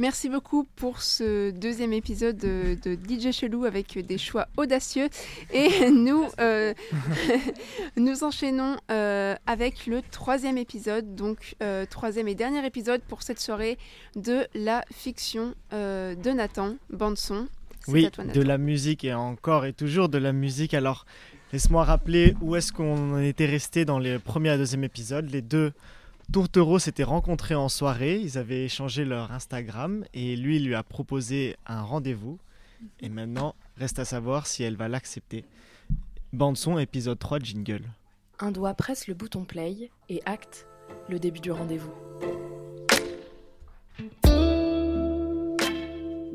Merci beaucoup pour ce deuxième épisode de, DJ Chelou avec des choix audacieux. Et nous, euh, nous enchaînons euh, avec le troisième épisode, donc euh, troisième et dernier épisode pour cette soirée de la fiction de Nathan, bande-son. Oui, de la musique et encore et toujours de la musique. Alors, laisse-moi rappeler où est-ce qu'on était resté dans les premiers et deuxième épisodes. Les deux Tourtereau s'étaient rencontrés en soirée, ils avaient échangé leur Instagram et lui lui a proposé un rendez-vous. Et maintenant, reste à savoir si elle va l'accepter. Bande son, épisode 3, jingle. Un doigt presse le bouton play et acte le début du rendez-vous.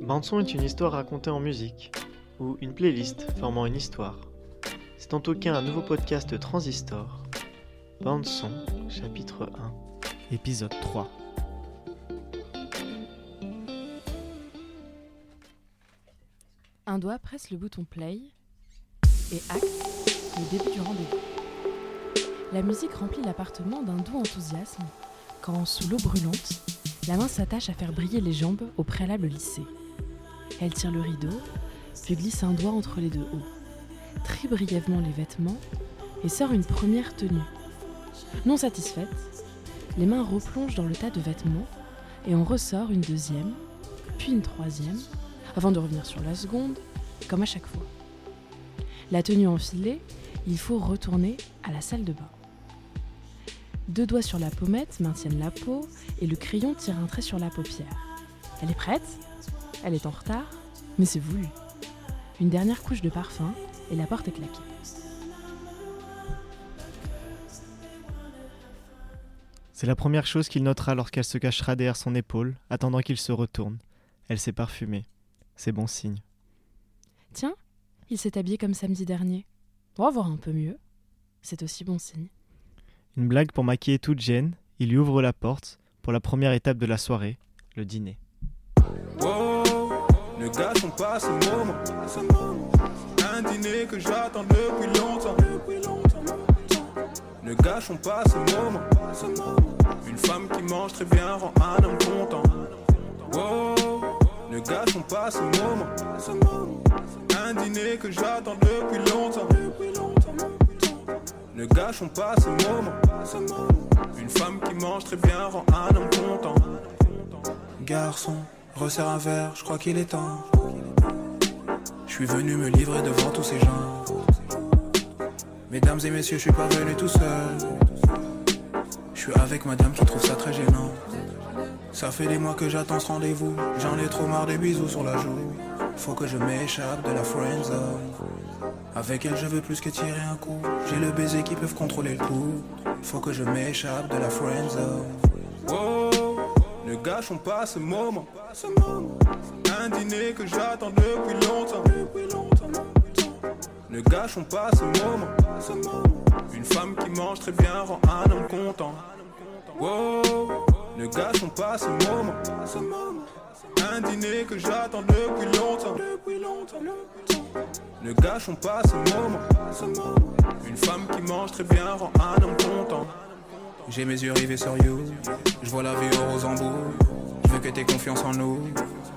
Bande son est une histoire racontée en musique, ou une playlist formant une histoire. C'est en tout cas un nouveau podcast Transistor. Bande son, chapitre 1 épisode 3. Un doigt presse le bouton play et acte le début du rendez-vous. La musique remplit l'appartement d'un doux enthousiasme quand, sous l'eau brûlante, la main s'attache à faire briller les jambes au préalable lycée. Elle tire le rideau, puis glisse un doigt entre les deux hauts, trie brièvement les vêtements et sort une première tenue. Non satisfaite, les mains replongent dans le tas de vêtements et on ressort une deuxième, puis une troisième, avant de revenir sur la seconde, comme à chaque fois. La tenue enfilée, il faut retourner à la salle de bain. Deux doigts sur la pommette maintiennent la peau et le crayon tire un trait sur la paupière. Elle est prête? Elle est en retard Mais c'est voulu. Une dernière couche de parfum et la porte est claquée. C'est la première chose qu'il notera lorsqu'elle se cachera derrière son épaule, attendant qu'il se retourne. Elle s'est parfumée. C'est bon signe. Tiens, il s'est habillé comme samedi dernier. On va voir un peu mieux. C'est aussi bon signe. Une blague pour maquiller toute gêne, il lui ouvre la porte pour la première étape de la soirée, le dîner. ne gâchons pas ce moment. Un dîner que j'attends depuis longtemps. Ne gâchons pas ce moment. Une femme qui mange très bien rend un homme content. ne gâchons pas ce moment. Un dîner que j'attends depuis longtemps. Ne gâchons pas ce moment. Une femme qui mange très bien rend un homme content. Garçon, resserre un verre, je crois qu'il est temps. Je suis venu me livrer devant tous ces gens. Mesdames et messieurs, je suis pas venu tout seul. Je suis avec madame qui trouve ça très gênant. Ça fait des mois que j'attends ce rendez-vous. J'en ai trop marre des bisous sur la joue. Faut que je m'échappe de la friend zone. Avec elle, je veux plus que tirer un coup. J'ai le baiser qui peut contrôler le coup. Faut que je m'échappe de la friend zone. ne gâchons pas ce moment. Un dîner que j'attends depuis longtemps. Ne gâchons pas ce moment. Une femme qui mange très bien rend un homme content. ne gâchons pas ce moment. Un dîner que j'attends depuis longtemps. Ne gâchons pas ce moment. Une femme qui mange très bien rend un homme content. J'ai mes yeux rivés sur you. Je vois la vie au rose en. Je veux que t'aies confiance en nous.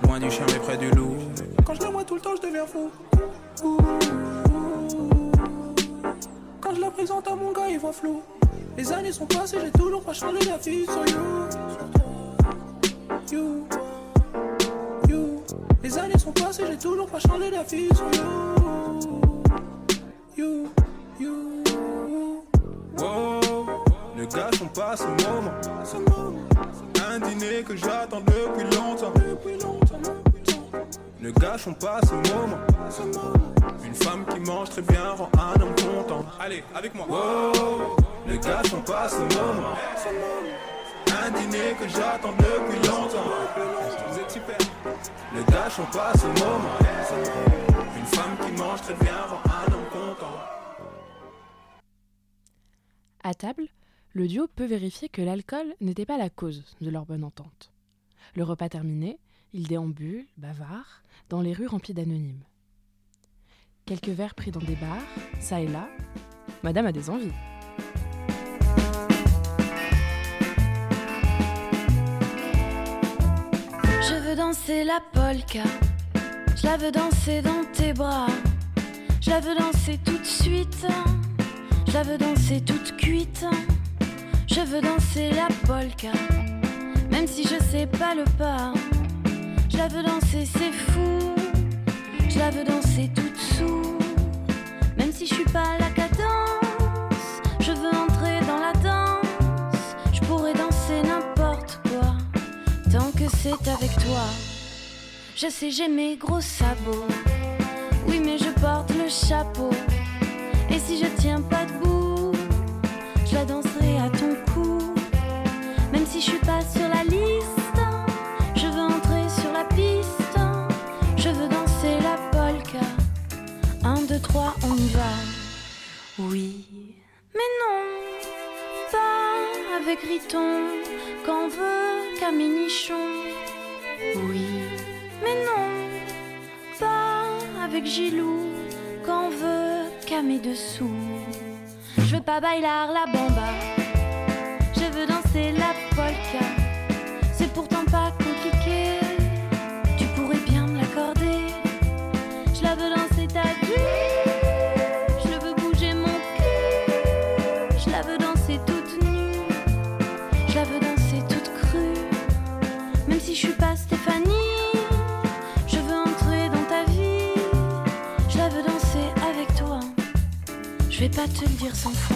Loin du chien mais près du loup. Quand je la vois tout le temps, je deviens fou. Quand je la présente à mon gars, il voit flou. Les années sont passées, j'ai toujours pas changé la vie sur you. You. You. Les années sont passées, j'ai toujours pas changé la vie sur you. You. You. Wow. Ne gâchons pas ce moment. Un dîner que j'attends depuis longtemps. Ne gâchons pas ce moment. Une femme qui mange très bien rend un homme content. Allez, avec moi. ne gâchons pas ce moment. Un dîner que j'attends depuis longtemps. Vous êtes super. Ne gâchons pas ce moment. Une femme qui mange très bien rend un homme content. À table, le duo peut vérifier que l'alcool n'était pas la cause de leur bonne entente. Le repas terminé, ils déambulent, bavards, dans les rues remplies d'anonymes. Quelques verres pris dans des bars, ça et là, Madame a des envies. Je veux danser la polka, je la veux danser dans tes bras, je la veux danser tout de suite, je la veux danser toute cuite, je veux danser la polka, même si je sais pas le pas, je la veux danser, c'est fou, je la veux danser toute sous, même si je suis pas la cadence, je veux entrer dans la danse, je pourrais danser n'importe quoi, tant que c'est avec toi. Je sais, j'ai mes gros sabots. Oui, mais je porte le chapeau. Et si je tiens pas debout, je la danserai à ton cou. Même si je suis pas sur la liste, On y va? Oui, mais non, pas avec Riton, qu'en veut Caminichon? Oui, mais non, pas avec Gilou, qu'en veut qu'à mes dessous. Je veux pas bailar la bamba, je veux danser la polka. Te le dire cent fois.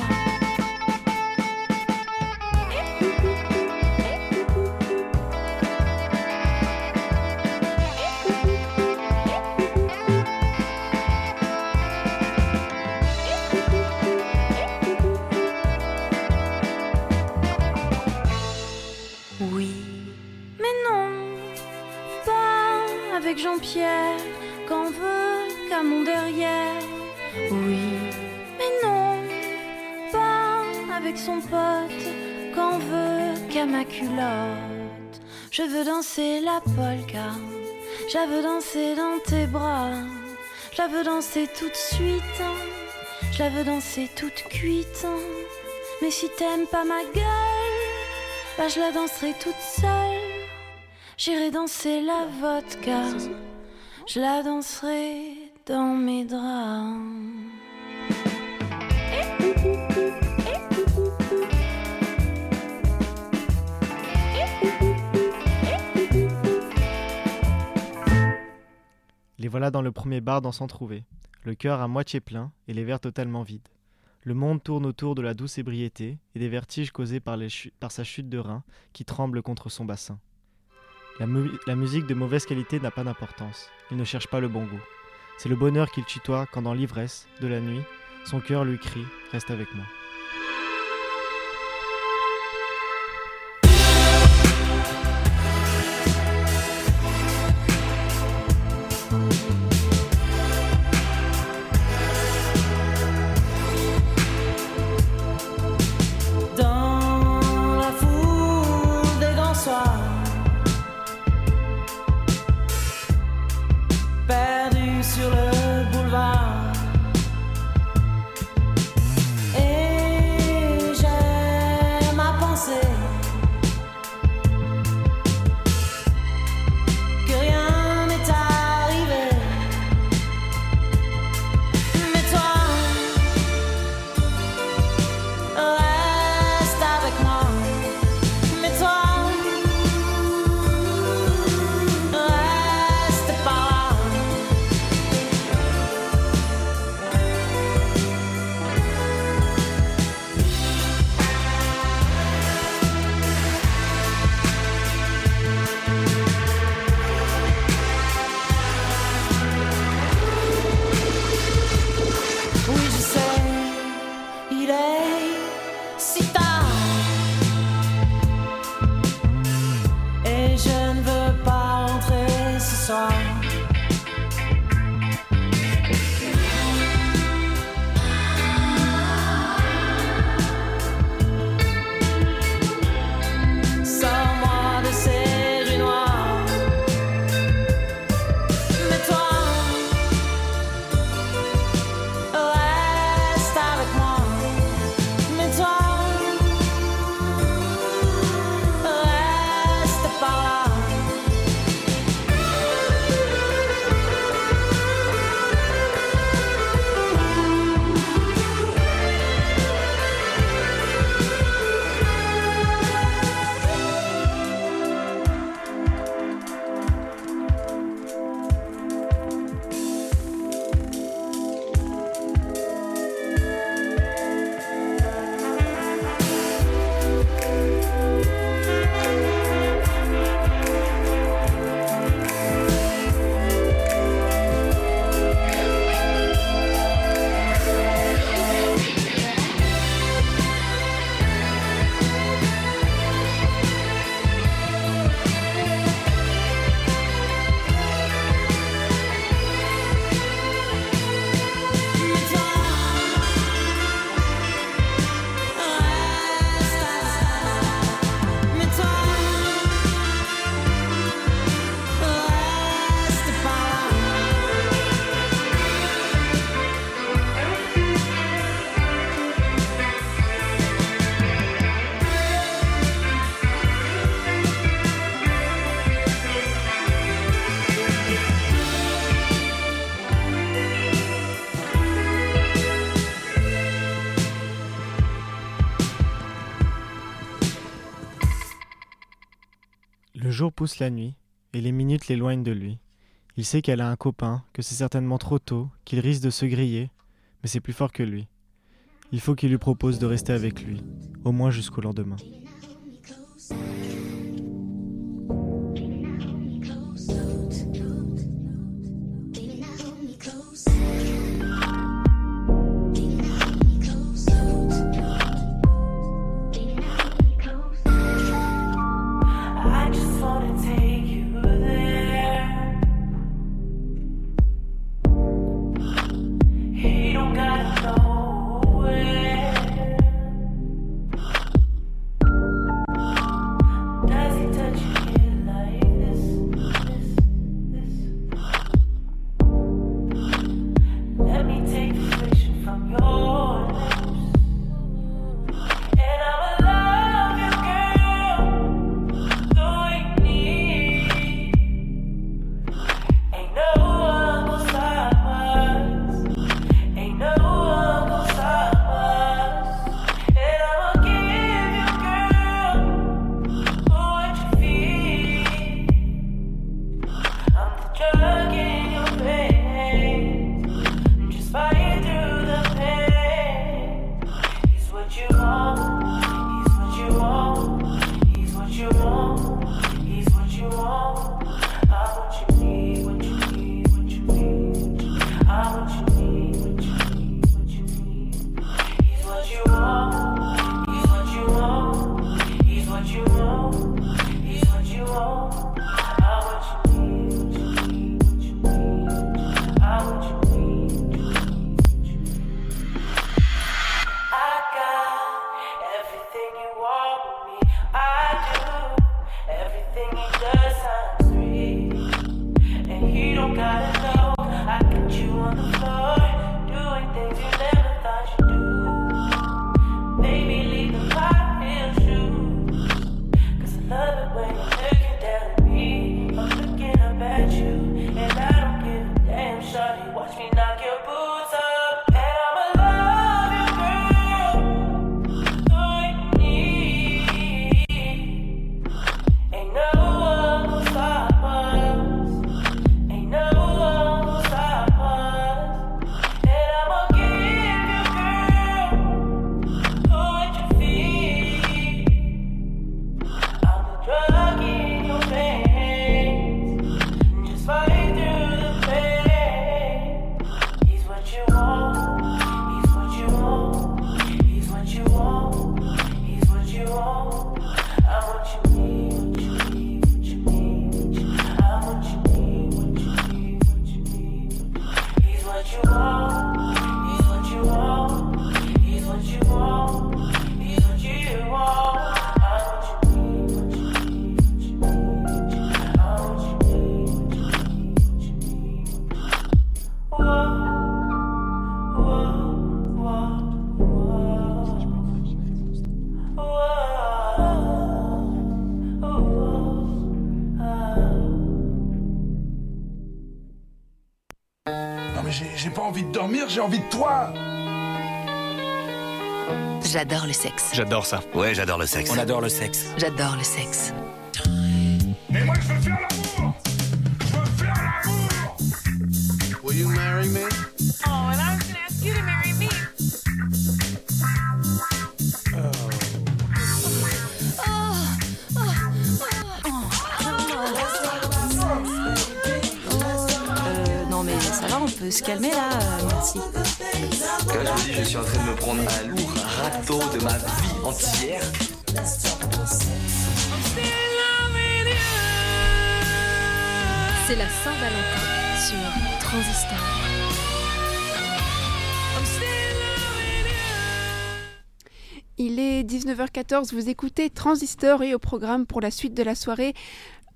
Je veux danser la polka, je veux danser dans tes bras, je veux danser tout de suite, je veux danser toute cuite. Mais si t'aimes pas ma gueule, bah je la danserai toute seule. J'irai danser la vodka, je la danserai dans mes draps. Les voilà dans le premier bar d'en s'en trouver, le cœur à moitié plein et les verres totalement vides. Le monde tourne autour de la douce ébriété et des vertiges causés par, sa chute de rein qui tremble contre son bassin. La, la musique de mauvaise qualité n'a pas d'importance, il ne cherche pas le bon goût. C'est le bonheur qu'il tutoie quand dans l'ivresse de la nuit, son cœur lui crie ⁇ Reste avec moi ⁇ jour pousse la nuit, et les minutes l'éloignent de lui. Il sait qu'elle a un copain, que c'est certainement trop tôt, qu'il risque de se griller, mais c'est plus fort que lui. Il faut qu'il lui propose de rester avec lui, au moins jusqu'au lendemain. J'ai pas envie de dormir, j'ai envie de toi J'adore le sexe. J'adore ça. Ouais, j'adore le sexe. On adore le sexe. J'adore le sexe. Et moi je veux faire l'amour Je veux faire l'amour Will you marry me? Oh, and I non mais ça va, on peut se calmer là, euh, merci. Quand je vous dis, je suis en train de me prendre un lourd râteau de ma vie entière. C'est la Saint-Valentin sur Transistor. Il est 19h14, vous écoutez Transistor et au programme pour la suite de la soirée.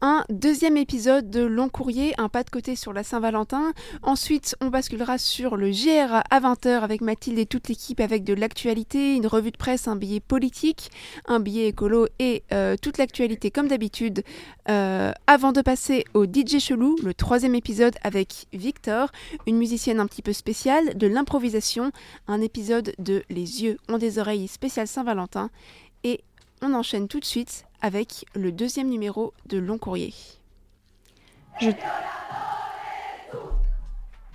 Un deuxième épisode de Long Courrier, un pas de côté sur la Saint-Valentin. Ensuite, on basculera sur le GR à 20h avec Mathilde et toute l'équipe avec de l'actualité, une revue de presse, un billet politique, un billet écolo et euh, toute l'actualité comme d'habitude. Euh, avant de passer au DJ Chelou, le troisième épisode avec Victor, une musicienne un petit peu spéciale, de l'improvisation, un épisode de Les yeux ont des oreilles spécial Saint-Valentin on enchaîne tout de suite avec le deuxième numéro de Long Courrier.